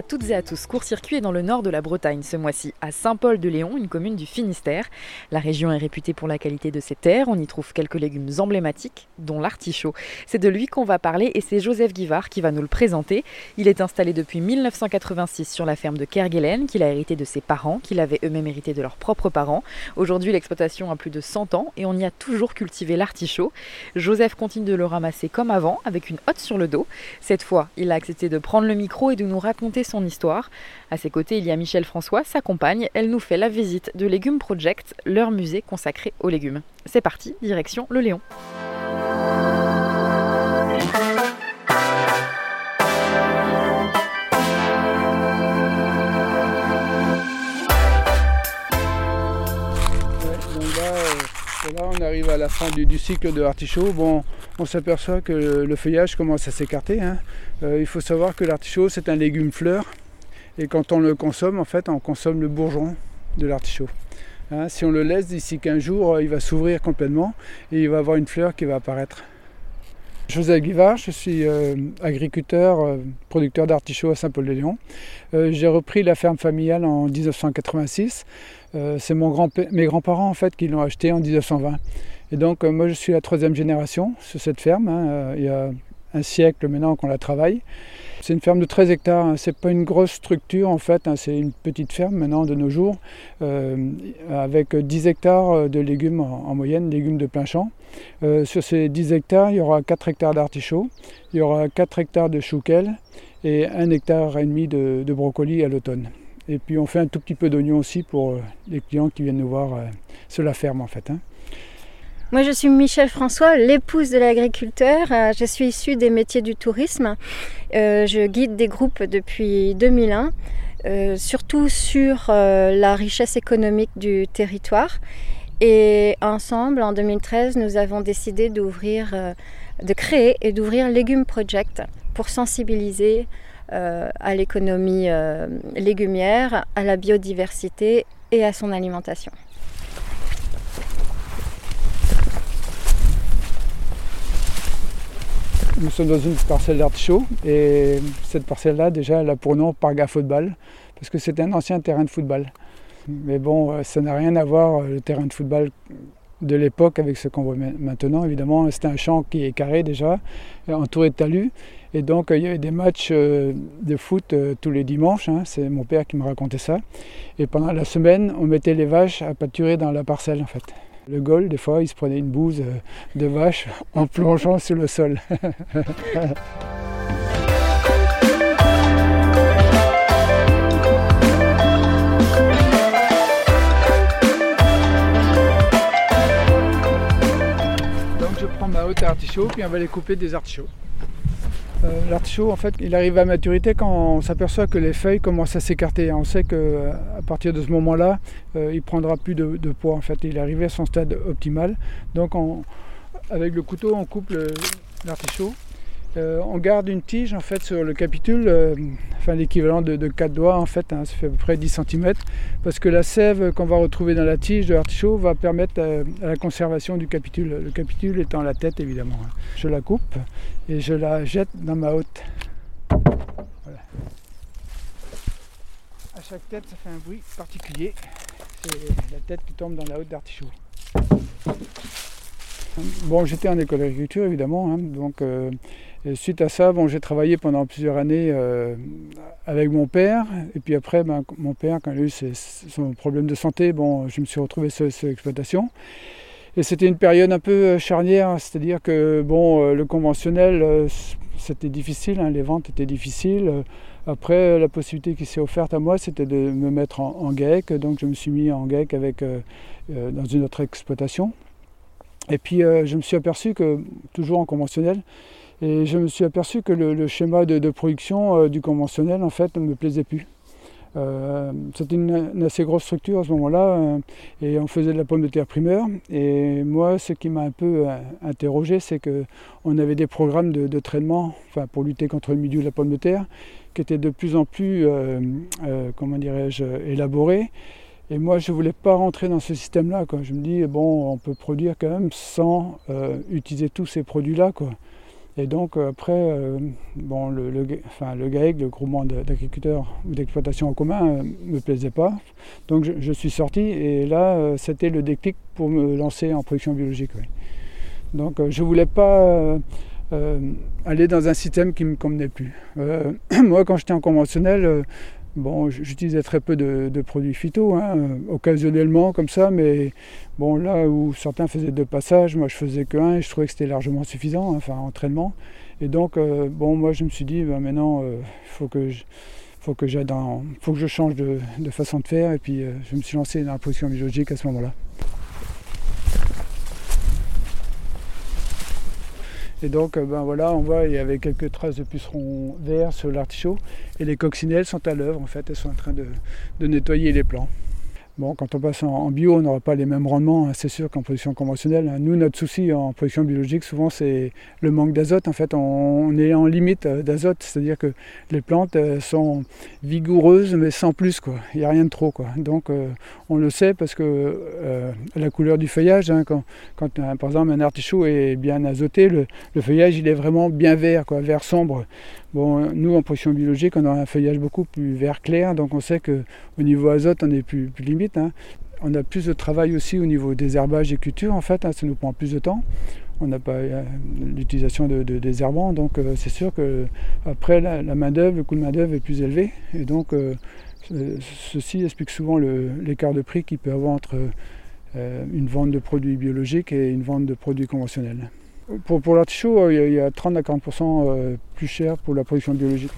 à toutes et à tous. Court-circuit est dans le nord de la Bretagne ce mois-ci, à Saint-Paul-de-Léon, une commune du Finistère. La région est réputée pour la qualité de ses terres. On y trouve quelques légumes emblématiques, dont l'artichaut. C'est de lui qu'on va parler et c'est Joseph Guivard qui va nous le présenter. Il est installé depuis 1986 sur la ferme de Kerguelen, qu'il a hérité de ses parents, qu'il avait eux-mêmes hérité de leurs propres parents. Aujourd'hui, l'exploitation a plus de 100 ans et on y a toujours cultivé l'artichaut. Joseph continue de le ramasser comme avant, avec une hotte sur le dos. Cette fois, il a accepté de prendre le micro et de nous raconter son histoire. À ses côtés, il y a Michel François, sa compagne. Elle nous fait la visite de Légumes Project, leur musée consacré aux légumes. C'est parti, direction le Léon. Là, on arrive à la fin du, cycle de l'artichaut. Bon, on s'aperçoit que le, feuillage commence à s'écarter. Hein. Euh, il faut savoir que l'artichaut, c'est un légume fleur. Et quand on le consomme, en fait, on consomme le bourgeon de l'artichaut. Hein. si on le laisse d'ici 15 jours, il va s'ouvrir complètement et il va avoir une fleur qui va apparaître. José Guivard, je suis euh, agriculteur, euh, producteur d'artichauts à Saint-Paul-de-Léon. J'ai repris la ferme familiale en 1986. Euh, c'est mes grands-parents en fait qui l'ont acheté en 1920. Et donc euh, moi je suis la troisième génération sur cette ferme. Hein. Euh, il y a un siècle maintenant qu'on la travaille. C'est une ferme de 13 hectares, hein. c'est pas une grosse structure en fait, hein. c'est une petite ferme maintenant de nos jours, avec 10 hectares de légumes en, moyenne, légumes de plein champ. sur ces 10 hectares, il y aura 4 hectares d'artichauts, il y aura 4 hectares de chouquel et 1 hectare et demi de, de brocoli à l'automne. Et puis on fait un tout petit peu d'oignon aussi pour euh, les clients qui viennent nous voir euh, sur la ferme en fait. Hein. Moi je suis Michel François, l'épouse de l'agriculteur. Euh, je suis issue des métiers du tourisme. je guide des groupes depuis 2001, surtout sur la richesse économique du territoire. Et ensemble, en 2013, nous avons décidé de créer et d'ouvrir Légumes Project pour sensibiliser à l'économie euh, légumière, à la biodiversité et à son alimentation. Nous sommes dans une parcelle d'artichaut et cette parcelle-là, déjà, elle a pour nom Parga Football parce que c'est un ancien terrain de football. Mais bon, euh, ça n'a rien à voir, le terrain de football de l'époque avec ce qu'on voit maintenant. Évidemment, c'était un champ qui est carré déjà, entouré de talus. Et donc, il y avait des matchs euh, de foot euh, tous les dimanches. Hein. C'est mon père qui me racontait ça. Et pendant la semaine, on mettait les vaches à pâturer dans la parcelle, en fait. Le goal, des fois, il se prenait une bouse euh, de vache en plongeant sur le sol. haute artichaut, puis on va les couper des artichauts. Euh, l'artichaut, en fait, il arrive à maturité quand on s'aperçoit que les feuilles commencent à s'écarter. On sait qu'à euh, partir de ce moment-là, euh, il prendra plus de, poids. En fait, il est arrivé à son stade optimal. Donc, avec le couteau, on coupe l'artichaut euh, on garde une tige en fait sur le capitule, euh, enfin l'équivalent de, 4 doigts en fait, hein, ça fait à peu près 10 cm, parce que la sève qu'on va retrouver dans la tige de l'artichaut va permettre euh, la conservation du capitule, le capitule étant la tête évidemment. Hein. Je la coupe et je la jette dans ma hotte. À chaque tête ça fait un bruit particulier, c'est la tête qui tombe dans la hotte d'artichaut. Bon, j'étais en école d'agriculture évidemment, hein, donc suite à ça, bon, j'ai travaillé pendant plusieurs années euh, avec mon père. Et puis après, ben, mon père, quand il a eu son problème de santé, bon, je me suis retrouvé sur, l'exploitation. Et c'était une période un peu euh, charnière, c'est-à-dire que bon, euh, le conventionnel, c'était difficile, hein, les ventes étaient difficiles. Après, la possibilité qui s'est offerte à moi, c'était de me mettre en, en. Donc je me suis mis en GAEC avec, dans une autre exploitation. Et puis je me suis aperçu que, toujours en conventionnel, et je me suis aperçu que le, schéma de, production euh, du conventionnel, en fait, ne me plaisait plus. Euh, c'était une, assez grosse structure à ce moment-là, euh, et on faisait de la pomme de terre primeur. Et moi, ce qui m'a un peu interrogé, c'est qu'on avait des programmes de, de, traitement pour lutter contre le milieu de la pomme de terre qui étaient de plus en plus, comment dirais-je, élaborés. Et moi, je ne voulais pas rentrer dans ce système-là. Je me dis, bon, on peut produire quand même sans utiliser tous ces produits-là. Et donc après, bon, le, le, le GAEC, le groupement d'agriculteurs ou d'exploitation en commun, ne me plaisait pas. Donc je, suis sorti et là, c'était le déclic pour me lancer en production biologique. Donc je ne voulais pas aller dans un système qui ne me convenait plus. moi, quand j'étais en conventionnel, Bon, j'utilisais très peu de, produits phyto, hein, occasionnellement comme ça, mais bon, là où certains faisaient deux passages, moi je faisais qu'un et je trouvais que c'était largement suffisant, hein, enfin entraînement. Et donc, euh, bon, moi je me suis dit, ben, maintenant, il euh, faut que je, faut faut que je change de, façon de faire, et puis euh, je me suis lancé dans la production biologique à ce moment-là. Et donc, euh, ben voilà, on voit, il y avait quelques traces de pucerons verts sur l'artichaut. Et les coccinelles sont à l'œuvre, en fait, elles sont en train de, de nettoyer les plants. Bon, quand on passe en, bio, on n'aura pas les mêmes rendements, hein, c'est sûr qu'en production conventionnelle. Hein. Nous, notre souci en production biologique, souvent, c'est le manque d'azote. En fait, on, est en limite euh, d'azote, c'est-à-dire que les plantes sont vigoureuses, mais sans plus. Il n'y a rien de trop. Quoi. Donc, euh, on le sait parce que euh, la couleur du feuillage, hein, quand, quand par exemple un artichaut est bien azoté, le, feuillage, il est vraiment bien vert, quoi, vert sombre. Bon, nous, en production biologique, on a un feuillage beaucoup plus vert clair, donc on sait qu'au niveau azote, on est plus, limite. Hein. On a plus de travail aussi au niveau des herbages et cultures, en fait, hein, ça nous prend plus de temps. On n'a pas euh, l'utilisation de, désherbants, donc euh, c'est sûr que après la, main-d'œuvre, le coût de main-d'œuvre est plus élevé. Et donc, euh, ceci explique souvent l'écart de prix qu'il peut y avoir entre une vente de produits biologiques et une vente de produits conventionnels. Pour, l'artichaut, il y, a 30 à 40% euh, plus cher pour la production biologique.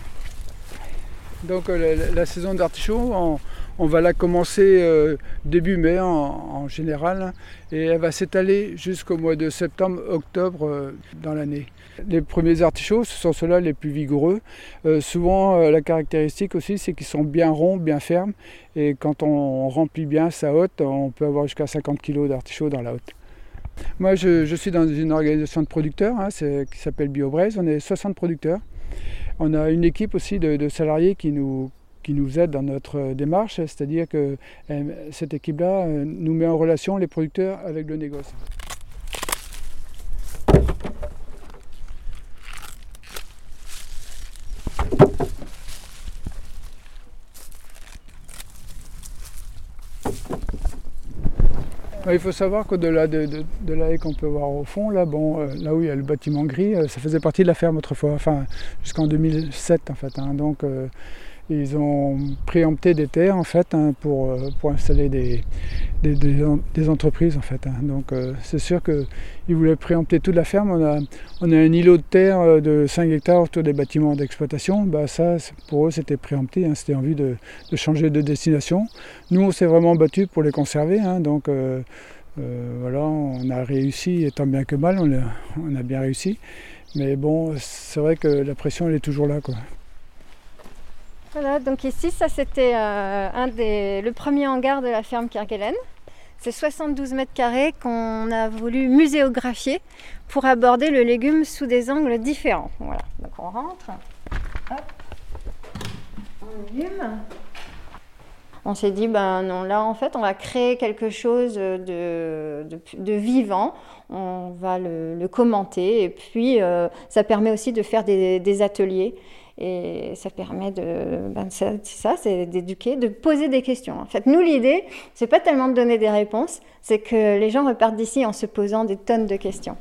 Donc euh, la, saison d'artichaut, on, va la commencer début mai en, général et elle va s'étaler jusqu'au mois de septembre-octobre dans l'année. Les premiers artichauts, ce sont ceux-là les plus vigoureux. souvent, la caractéristique aussi, c'est qu'ils sont bien ronds, bien fermes. Et quand on remplit bien sa hotte, on peut avoir jusqu'à 50 kg d'artichauts dans la hotte. Moi, je, suis dans une organisation de producteurs hein, qui s'appelle BioBraise. On est 60 producteurs. On a une équipe aussi de, salariés qui nous, qui nous aide dans notre démarche, c'est-à-dire que euh, cette équipe-là euh, nous met en relation les producteurs avec le négoce. Il faut savoir qu'au-delà de, la haie qu'on peut voir au fond, là, bon, euh, là où il y a le bâtiment gris, euh, ça faisait partie de la ferme autrefois, enfin jusqu'en 2007 en fait. Hein. donc euh, ils ont préempté des terres en fait hein, pour, euh, pour installer des, des, entreprises en fait. Hein. Donc euh, c'est sûr qu'ils voulaient préempter toute la ferme. On a, on a un îlot de terre euh, de 5 hectares autour des bâtiments d'exploitation. Bah, ça pour eux c'était préempté, hein. c'était en vue de, changer de destination. Nous on s'est vraiment battu pour les conserver. donc voilà, on a réussi, tant bien que mal, on a, on a bien réussi. Mais bon, c'est vrai que la pression elle est toujours là. Quoi. Voilà, donc ici, ça c'était euh, le premier hangar de la ferme Kerguelen. C'est 72 mètres carrés qu'on a voulu muséographier pour aborder le légume sous des angles différents. Voilà, donc on rentre. On légume. On s'est dit, ben non, là en fait, on va créer quelque chose de, vivant, on va le, commenter, et puis euh, ça permet aussi de faire des ateliers. Et ça permet de, ben c'est ça, c'est d'éduquer, de poser des questions. En fait, nous, l'idée, c'est pas tellement de donner des réponses, c'est que les gens repartent d'ici en se posant des tonnes de questions.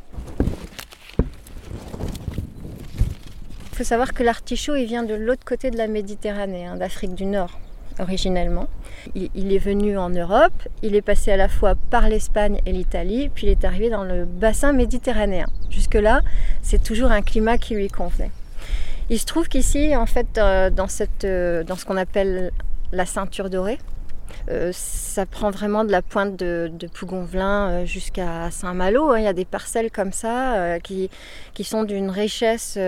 Il faut savoir que l'artichaut, il vient de l'autre côté de la Méditerranée, hein, d'Afrique du Nord, originellement. Il, est venu en Europe, il est passé à la fois par l'Espagne et l'Italie, puis il est arrivé dans le bassin méditerranéen. Jusque-là, c'est toujours un climat qui lui convenait. Il se trouve qu'ici, en fait, euh, dans, cette, euh, dans ce qu'on appelle la ceinture dorée, euh, ça prend vraiment de la pointe de, Pougonvelin jusqu'à Saint-Malo. Hein. Il y a des parcelles comme ça qui, qui, sont d'une richesse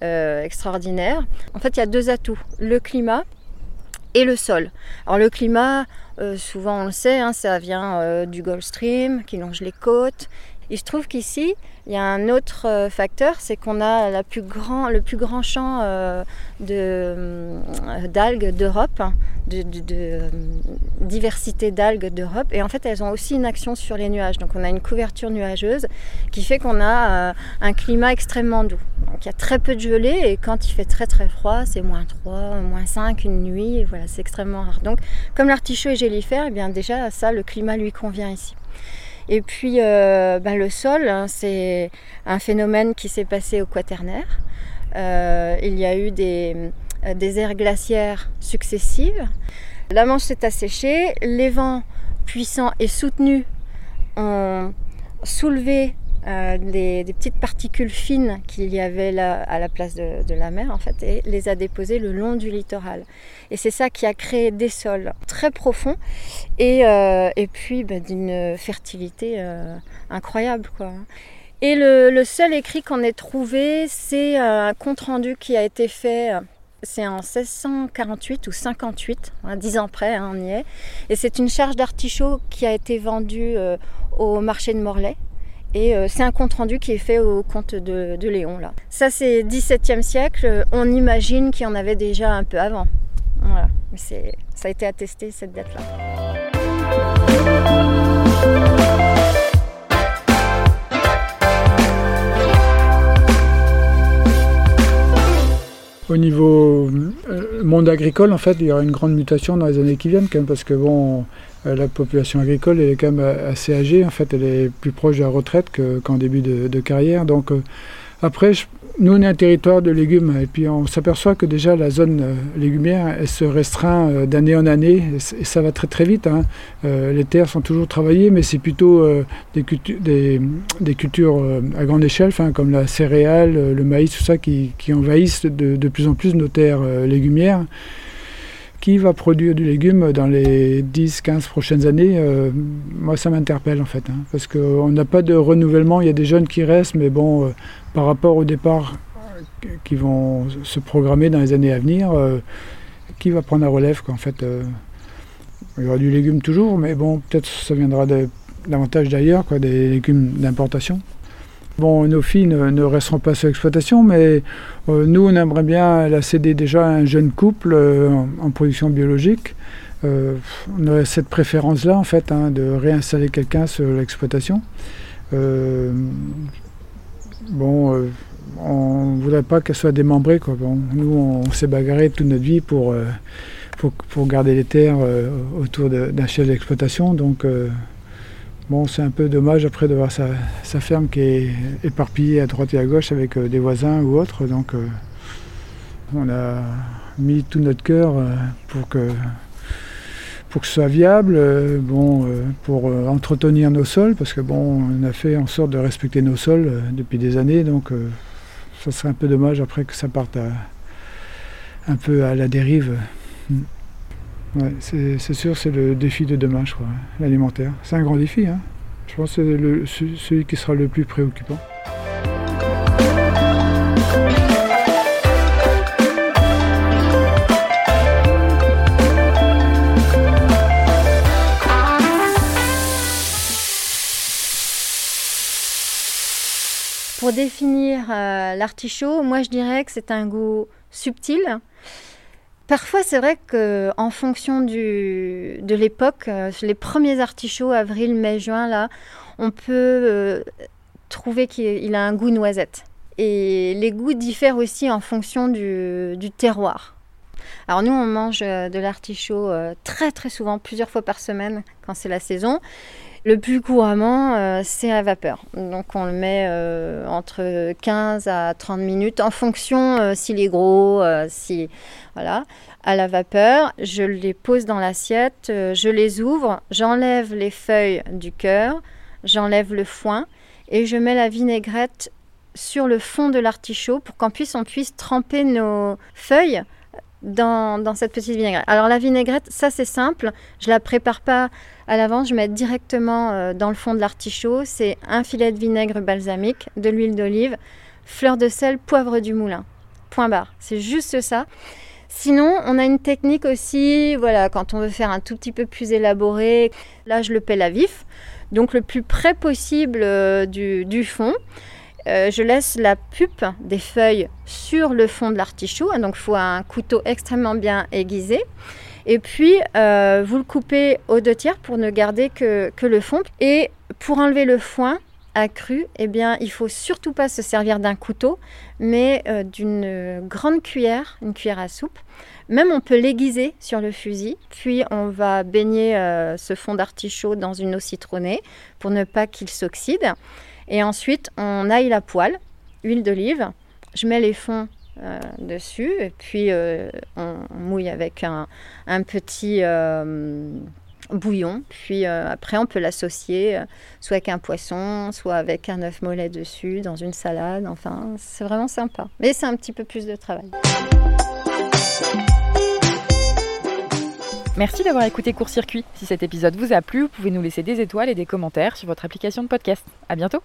extraordinaire. En fait, il y a deux atouts, le climat et le sol. Alors le climat, souvent on le sait, hein, ça vient du Gulf Stream qui longe les côtes Il se trouve qu'ici, il y a un autre euh, facteur, c'est qu'on a le plus grand champ euh, de, d'algues d'Europe, de, diversité d'algues d'Europe. Et en fait, elles ont aussi une action sur les nuages. Donc on a une couverture nuageuse qui fait qu'on a un climat extrêmement doux. Donc il y a très peu de gelée et quand il fait très très froid, c'est moins 3, moins 5 une nuit. Voilà, c'est extrêmement rare. Donc comme l'artichaut est gélifère, eh bien déjà ça, le climat lui convient ici. Et puis euh, ben, le sol, hein, c'est un phénomène qui s'est passé au quaternaire. Euh, il y a eu des, euh, des aires glaciaires successives. La Manche s'est asséchée, les vents puissants et soutenus ont soulevé euh, des, petites particules fines qu'il y avait là, à la place de, la mer en fait et les a déposées le long du littoral. Et c'est ça qui a créé des sols très profonds et, euh, et puis ben, d'une fertilité euh, incroyable quoi. Et le, seul écrit qu'on ait trouvé, c'est un compte rendu qui a été fait. C'est en 1648 ou 58, hein, dix ans près, hein, on y est. Et c'est une charge d'artichaut qui a été vendue au marché de Morlaix et euh, c'est un compte rendu qui est fait au comte de, Léon. Là. Ça, c'est 17e siècle. On imagine qu'il y en avait déjà un peu avant. Voilà. Mais ça a été attesté cette date-là. Au niveau euh, monde agricole, en fait, il y aura une grande mutation dans les années qui viennent, quand même, parce que bon, la population agricole elle est quand même euh, assez âgée. En fait, elle est plus proche de la retraite qu'en début de, carrière. Donc, euh, après, nous, on est un territoire de légumes. Et puis, on s'aperçoit que déjà, la zone légumière, elle se restreint d'année en année. Et ça va très, très vite. Hein. les terres sont toujours travaillées, mais c'est plutôt des, cultures à grande échelle, comme la céréale, le maïs, tout ça, qui, envahissent de, plus en plus nos terres légumières qui va produire du légume dans les 10-15 prochaines années, euh, moi ça m'interpelle en fait. Hein, parce qu'on n'a pas de renouvellement, il y a des jeunes qui restent, mais bon, euh, par rapport au départ euh, qui vont se programmer dans les années à venir, qui va prendre la relève en fait Il y aura du légume toujours, mais bon, peut-être ça viendra davantage d'ailleurs, des légumes d'importation. Bon, nos filles ne, resteront pas sur l'exploitation, mais euh, nous, on aimerait bien la céder déjà à un jeune couple euh, en, production biologique. Euh, on aurait cette préférence-là, en fait, hein, de réinstaller quelqu'un sur l'exploitation. bon, on ne voudrait pas qu'elle soit démembrée. Nous, on, s'est bagarré toute notre vie pour, pour, garder les terres autour d'un chef d'exploitation. Donc, Bon, c'est un peu dommage après de voir sa, ferme qui est éparpillée à droite et à gauche avec euh, des voisins ou autres. Donc, euh, on a mis tout notre cœur euh, pour que pour que ce soit viable, bon, pour entretenir nos sols, parce que bon, on a fait en sorte de respecter nos sols depuis des années, donc ça serait un peu dommage après que ça parte un peu à la dérive. Ouais, c'est sûr, c'est le défi de demain, je crois, hein, l'alimentaire. C'est un grand défi. Hein. Je pense que c'est celui qui sera le plus préoccupant. Pour définir euh, l'artichaut, moi je dirais que c'est un goût subtil, Parfois, c'est vrai qu'en fonction de l'époque, euh, les premiers artichauts, avril, mai, juin, là, on peut euh, trouver qu'il a un goût noisette. Et les goûts diffèrent aussi en fonction du, terroir. Alors nous, on mange euh, de l'artichaut très très souvent, plusieurs fois par semaine quand c'est la saison. Le plus couramment, c'est à vapeur. Donc on le met entre 15 à 30 minutes en fonction s'il est gros, si voilà, à la vapeur. Je les pose dans l'assiette, euh, je les ouvre, j'enlève les feuilles du cœur, j'enlève le foin et je mets la vinaigrette sur le fond de l'artichaut pour qu'on puisse, on puisse tremper nos feuilles dans, cette petite vinaigrette. Alors la vinaigrette, ça c'est simple, je la prépare pas à l'avance, je mets directement euh, dans le fond de l'artichaut. C'est un filet de vinaigre balsamique, de l'huile d'olive, fleur de sel, poivre du moulin. Point barre. C'est juste ça. Sinon, on a une technique aussi, voilà, quand on veut faire un tout petit peu plus élaboré, là je le pèle à vif. donc le plus près possible du, du fond. Je laisse la pupe des feuilles sur le fond de l'artichaut, donc il faut un couteau extrêmement bien aiguisé. Et puis, vous le coupez aux deux tiers pour ne garder que, le fond. Et pour enlever le foin, accru, eh bien, il faut surtout pas se servir d'un couteau, mais euh, d'une grande cuillère, une cuillère à soupe. Même on peut l'aiguiser sur le fusil, puis on va baigner euh, ce fond d'artichaut dans une eau citronnée pour ne pas qu'il s'oxyde. Et ensuite, on aille la poêle, huile d'olive. Je mets les fonds euh, dessus et puis on, mouille avec un, petit bouillon. Puis euh, après, on peut l'associer euh, soit avec un poisson, soit avec un œuf mollet dessus, dans une salade. Enfin, c'est vraiment sympa. Mais c'est un petit peu plus de travail. Merci d'avoir écouté Court Circuit. Si cet épisode vous a plu, vous pouvez nous laisser des étoiles et des commentaires sur votre application de podcast. À bientôt!